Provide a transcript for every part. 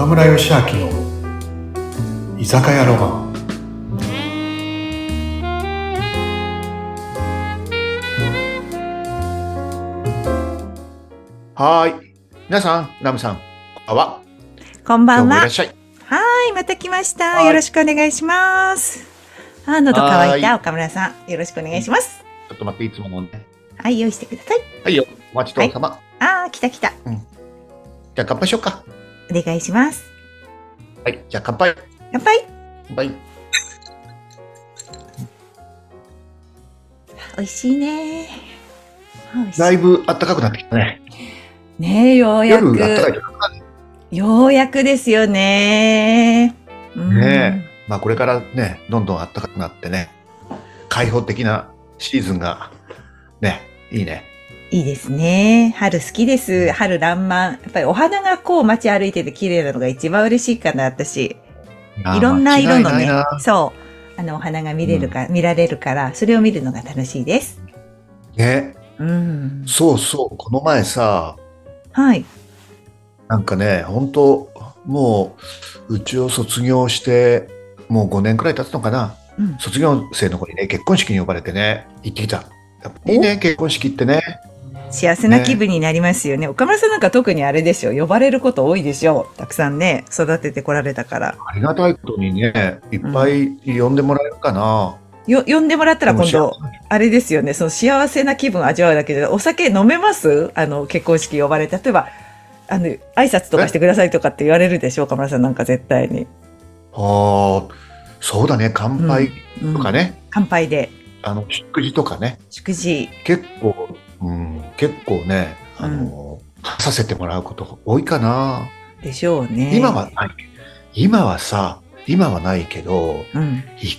岡村義明の居酒屋ロマンはーい。皆さん、ナムさん、こんばんは。こんばんはいらっ。しゃい。はい、また来ました。はいよろしくお願いします。あ、喉乾いたは岡村さん。よろしくお願いします。ちょっと待って、いつものね。はい、用意してください。はいよ。お待ちどうさま。あー、来た来た。じゃあ乾杯しようか。お願いします。はい。じゃあ乾杯。乾杯。乾杯。美味しいね。だいぶ暖かくなってきたね。ねえ、ようやく。ようやくですよね。うんねまあこれからね、どんどん暖かくなってね、開放的なシーズンが、ね、いいね。いいですね。春好きです。春爛漫。やっぱりお花がこう街歩いてて綺麗なのが一番嬉しいかな、私。いろんな色のねそう、あの、お花が見れるか、見られるから、それを見るのが楽しいです。ね。うん。そうそう。この前さ、はい。なんかね、本当もう、うちを卒業して、もう5年くらい経つのかな。うん。卒業生の子にね、結婚式に呼ばれてね、行ってきた。いいね、結婚式ってね。幸せな気分になりますよね。岡村さんなんか特にあれでしょ。呼ばれること多いでしょう。たくさんね、育ててこられたから。ありがたいことにね、いっぱい呼んでもらえるかな。よ、呼んでもらったら今で度も、あれですよね。その幸せな気分を味わうだけで、お酒飲めます？あの、結婚式呼ばれて。例えば、あの、挨拶とかしてくださいとかって言われるでしょ岡村さんなんか絶対に。ああ、そうだね、乾杯うんとかね、乾杯で、あの、祝辞とかね、祝辞。結構、うん、結構ね、あの、させてもらうことが多いかな。でしょうね。今はない。今はさ、今はないけど、うん。い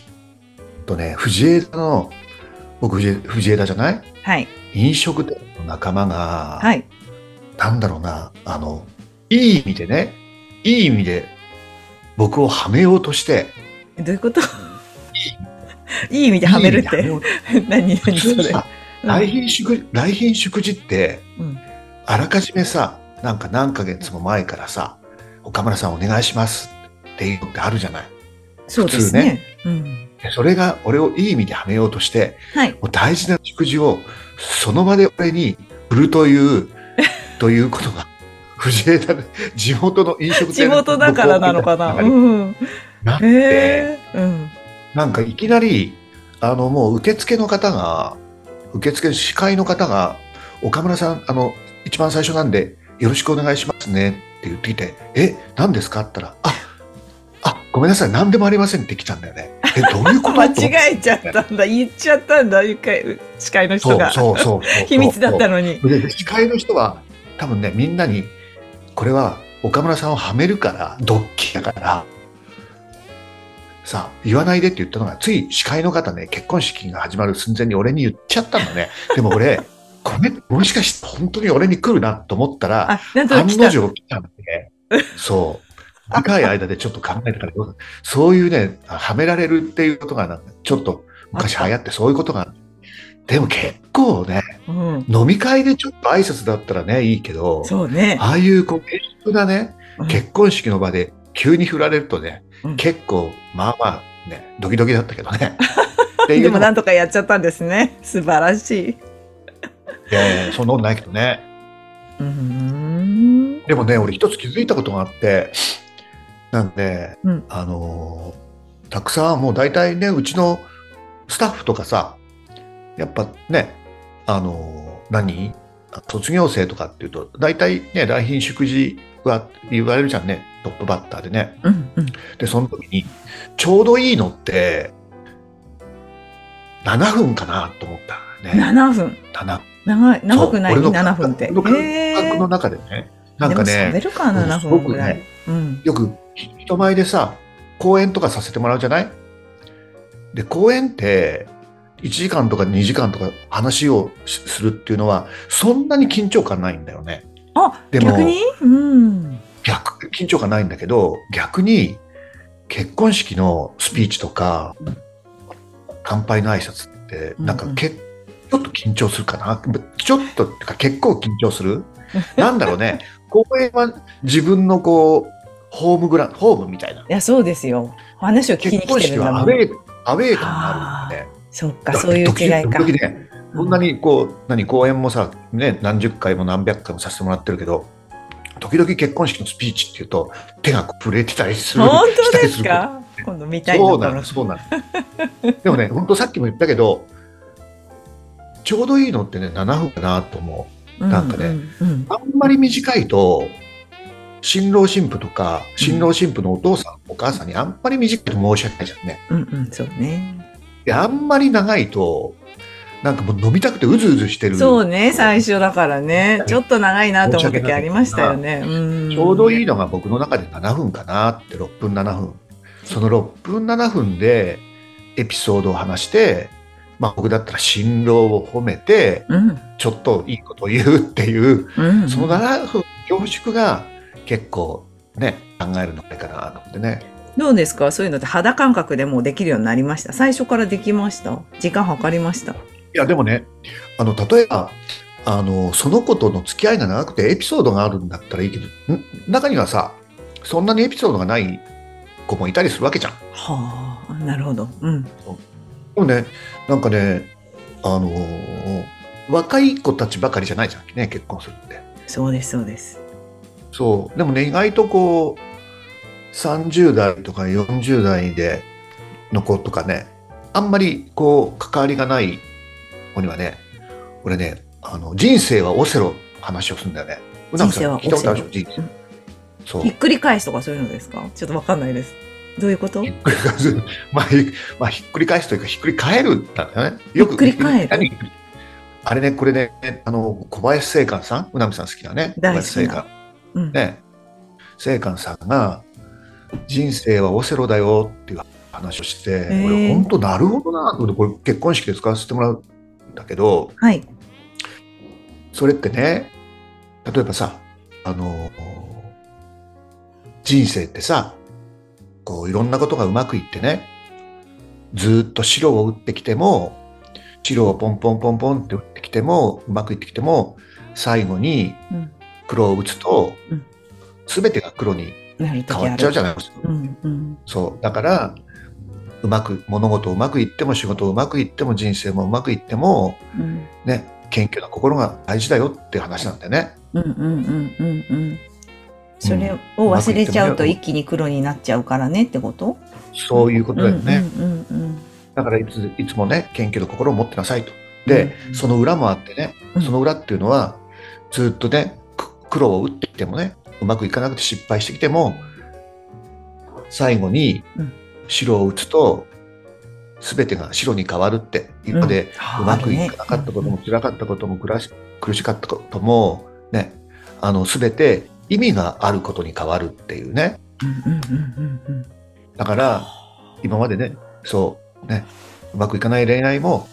とね、藤枝の、僕藤枝じゃない？はい。飲食店の仲間が、はい。なんだろうな、あの、いい意味でね、いい意味で僕をはめようとして、どういうこと？いい意味ではめるって。何何それ？来賓祝、来賓祝辞って、うんあらかじめさ、なんか何ヶ月も前からさ、岡村さんお願いしますっていうのってあるじゃない。そうですね。うん。でそれが俺をいい意味ではめようとして、はい。もう大事な祝辞をその場で俺に振るという、ということが、藤枝で地元の飲食店地元だからなのかな。うん。なって、へえ。うん。なんかいきなり、あの、もう受付の方が、受付司会の方が、岡村さん、あの、一番最初なんで、よろしくお願いしますねって言ってきて、え、何ですか？って言ったら、あ、あ、ごめんなさい、何でもありませんって来たんだよね。え、どういうこと？間違えちゃったんだ。言っちゃったんだ。一回、司会の人が。そうそうそう。秘密だったのに。で司会の人は多分ねみんなにこれは岡村さんをはめるからドッキリだからさあ言わないでって言ったのがつい司会の方ね結婚式が始まる寸前に俺に言っちゃったんだね でも俺これもしかして本当に俺に来るなと思ったら案。の定来たんでそう短い間でちょっと考えたからそういうねはめられるっていうことがちょっと昔流行ってそういうことがでも結構ねうん。飲み会でちょっと挨拶だったらね、いいけど、そうね。ああいうこう、厳粛なね、うん結婚式の場で急に振られるとね、うん結構、まあまあね、ドキドキだったけどね。でもなんとかやっちゃったんですね。素晴らしい。いやいやそんなことないけどね。うーん。でもね、俺一つ気づいたことがあって、なんで、うんあのーたくさんもう大体ね、うちのスタッフとかさ、やっぱね、あのー何？卒業生とかっていうと、大体ね、来賓祝辞は言われるじゃんね、トップバッターでね。うんうん。で、その時に、ちょうどいいのって、7分かなと思ったね。7分。7長い、長くない？そう俺の ?7 分って。感覚の中でね、なんかね、喋るか、7すごくね。うん。よく人前でさ、講演とかさせてもらうじゃない？で、講演って、1時間とか2時間とか話をしするっていうのは、そんなに緊張感ないんだよね。あ、でも逆に？うん。逆、緊張感ないんだけど、逆に、結婚式のスピーチとか、乾杯の挨拶って、なんかうんうんけ、ちょっと緊張するかな？ちょっとってか結構緊張する？なんだろうね。講演は自分のこう、ホームグランホームみたいないや、そうですよ。話を聞きに来てるんだもん。はアウェーアウェー感があるんで、そっか、そういう違いか。時々ねこんなにこう何公演もさ、ね、何十回も何百回もさせてもらってるけど時々結婚式のスピーチっていうと手が震えてたりする本当ですか？今度見たいそうなののそうなのでもね本当さっきも言ったけどちょうどいいのってね7分かなと思なんかねうんうんうあんまり短いと新郎新婦とか新郎新婦のお父さん、お母さんにあんまり短いと申し訳ないじゃんね。うん、うんうん、そうね。であんまり長いとなんかもう飲みたくてうずうずしてるそうね、最初だからね。ちょっと長いなと思う時ありましたよね。うん。ちょうどいいのが僕の中で7分かなって6分7分その6分7分でエピソードを話して、まあ、僕だったら新郎を褒めてうん。ちょっといいことを言うっていううん。その7分凝縮が結構ね考えるのかなと思ってねどうですか？そういうのって肌感覚でもうできるようになりました？最初からできました？時間計りました？いやでもねあの例えばあのその子との付き合いが長くてエピソードがあるんだったらいいけどん？中にはさそんなにエピソードがない子もいたりするわけじゃん。はあ、なるほど。うん。でもね、なんかね、あのー若い子たちばかりじゃないじゃんね、結婚するって。そうです、そうです。そう。でもね、意外とこう、30代とか40代での子とかね、あんまりこう、関わりがない子にはね、俺ね、あの、人生はオセロ話をするんだよね。うなみさん聞いたことあるでしょ、人生うん。そうひ。っくり返すとかそういうのですか？ちょっとわかんないです。どういうこと？ひっくり返す、まあ、ひまあ、ひっくり返すというか、ひっくり返るんだよね。よくひっくり返る？何？あれね、これね、あの、小林正観さん、うなみさん好きなね。小林正観。うん。ね。正観さんが、人生はオセロだよっていう話をして、ー俺、本当なるほどなと思って、これ結婚式で使わせてもらうんだけど、はい。それってね、例えばさ、あの、人生ってさ、こういろんなことがうまくいってね、ずーっと白を打ってきても、白をポンポンポンポンって打ってきても、うまくいってきても、最後にうん。黒を打つとうん、すべてが黒に変わっちゃうじゃないないですか。うん、うん。そう。だから、うまく、物事うまくいっても仕事うまくいっても人生もうまくいっても、うん。ね、謙虚な心が大事だよっていう話なんだよね。うん、うん、うん、うん、うん。それを忘れちゃうと一気に黒になっちゃうからねってこと？そういうことだよね。うん、うん、うんだからいついつもね、謙虚な心を持ってなさいと。で、うんその裏もあってねう、んその裏っていうのは、ずっとね、く苦労を打ってきてもね、うまくいかなくて失敗してきても、最後にうん白を打つと、すべてが白に変わるって、今までうまくいかなかったことも、辛かったことも、苦し苦しかったことも、ね、あの、すべて意味があることに変わるっていうね。だから、今までね、そう、ね、うまくいかない恋愛も、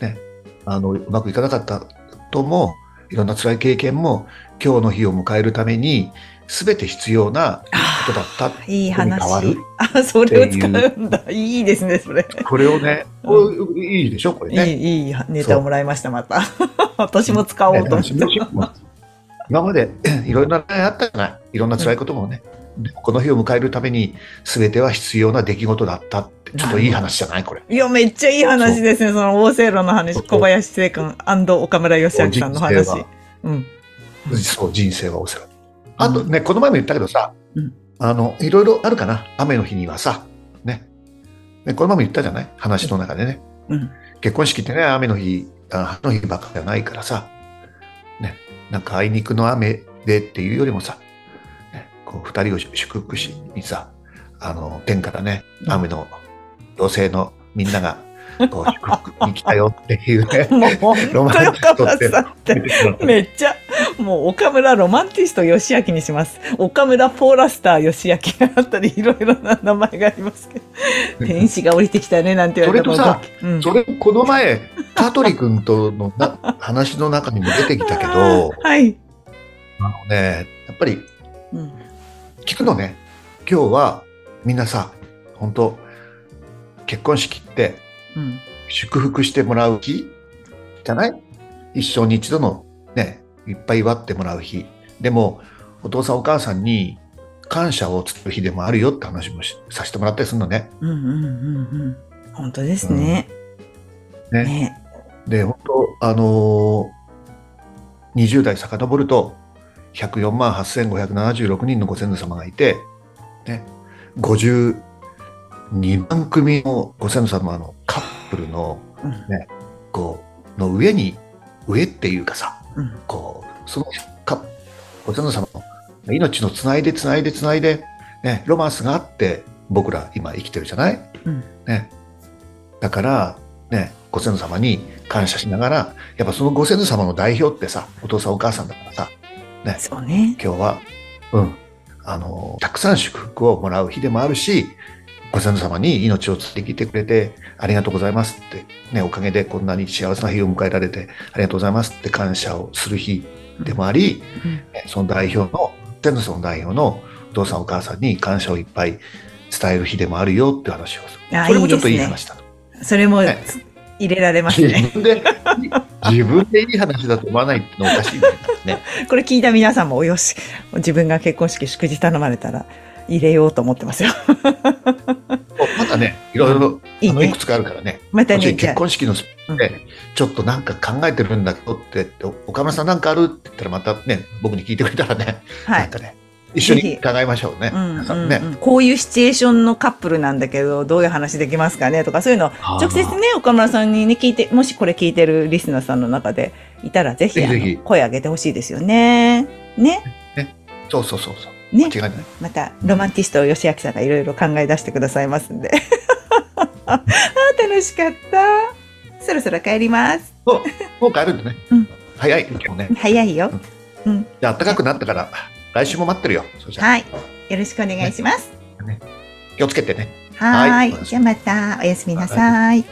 ね、あの、うまくいかなかったことも、いろんな辛い経験も、今日の日を迎えるために、すべて必要なことだったっていい話。変わるあ、それを使うんだ。いいですね、それ。これをね、こういいでしょ、これいね。い、いいネタをもらいました、また。私も使おうと思って。ね今まで いろいろなあったじゃない。いろんな辛いこともね。でもこの日を迎えるために、すべては必要な出来事だったって、ちょっといい話じゃないこれ。いや、めっちゃいい話ですね。その、大セイロの話、小林聖寛岡村義明さんの話。うん。そう、人生はオセロ。あとね、この前も言ったけどさ、うんあの、いろいろあるかな。雨の日にはさ、ね。ねこの前も言ったじゃない？話の中でね。うん。結婚式ってね、雨の日、あの日ばっかりじゃないからさ、ね。なんかあいにくの雨でっていうよりもさ、ね、こう二人を祝福しにさ、あの、天からね、うん雨の妖精のみんなが、こう祝福に来たよっていうね。もう、本当に岡村さって。めっちゃ、もう岡村ロマンティスト義明にします。岡村ポーラスター義明あったり、いろいろな名前がありますけど。天使が降りてきたね、なんて言われても。それとさうん、それ、この前、香取君とのな話の中にも出てきたけど、はい。あのね、やっぱりうん。聞くのね、今日はみんなさ、本当結婚式ってうん。祝福してもらう日じゃない？一生に一度のね、いっぱい祝ってもらう日。でも、お父さんお母さんに感謝を伝える日でもあるよって話もしさせてもらったりするのね。うんうんうんうん。本当ですね。ねね。で、本当、あのー、20代遡ると、104万8576人のご先祖様がいて、ね、52万組のご先祖様のカップルの、うん。ね、こう、の上に、上っていうかさ、うん。こう、そのかご先祖様の命のつないでつないでつないで、ね、ロマンスがあって、僕ら今生きてるじゃない？うん。ね。だから、ね、ご先祖様に感謝しながら、やっぱそのご先祖様の代表ってさ、お父さんお母さんだからさ、そうね。今日は、うん、あの、たくさん祝福をもらう日でもあるし、ご先祖様に命をつってきてくれて、ありがとうございますって、ね、おかげでこんなに幸せな日を迎えられて、ありがとうございますって感謝をする日でもあり、うんねその代表の、天祖の代表のお父さんお母さんに感謝をいっぱい伝える日でもあるよって話をする。あこれもちょっといい話だと。それもね入れられます自ね。分で、自分でいい話だと思わないってのおかしいね。これ聞いた皆さんもおよし、自分が結婚式祝辞頼まれたら入れようと思ってますよ。まだね、いろいろ、あのいく。つかあるからね。またね、結婚式のスピで、ちょっとなんか考えてるんだけどって、岡村さんなんかあるって言ったらまたね、僕に聞いてくれたらね、はい。なんかね、一緒に考えましょうね。こういうシチュエーションのカップルなんだけど、どういう話できますかね？とか、そういうの直接ね、岡村さんにね、聞いて、もしこれ聞いてるリスナーさんの中でいたら、ぜひぜひ声上げてほしいですよね。ね。そうそうそうそう。ね。また、ロマンティスト吉明さんがいろいろ考え出してくださいますんで。あー楽しかった。そろそろ帰ります。もう帰るんだね。うん早い、今日ね。早いよ。うん。じゃあ、暖かくなったから、来週も待ってるよ。はい。よろしくお願いします。気をつけてね。はーい。はいじゃあまた、おやすみなさい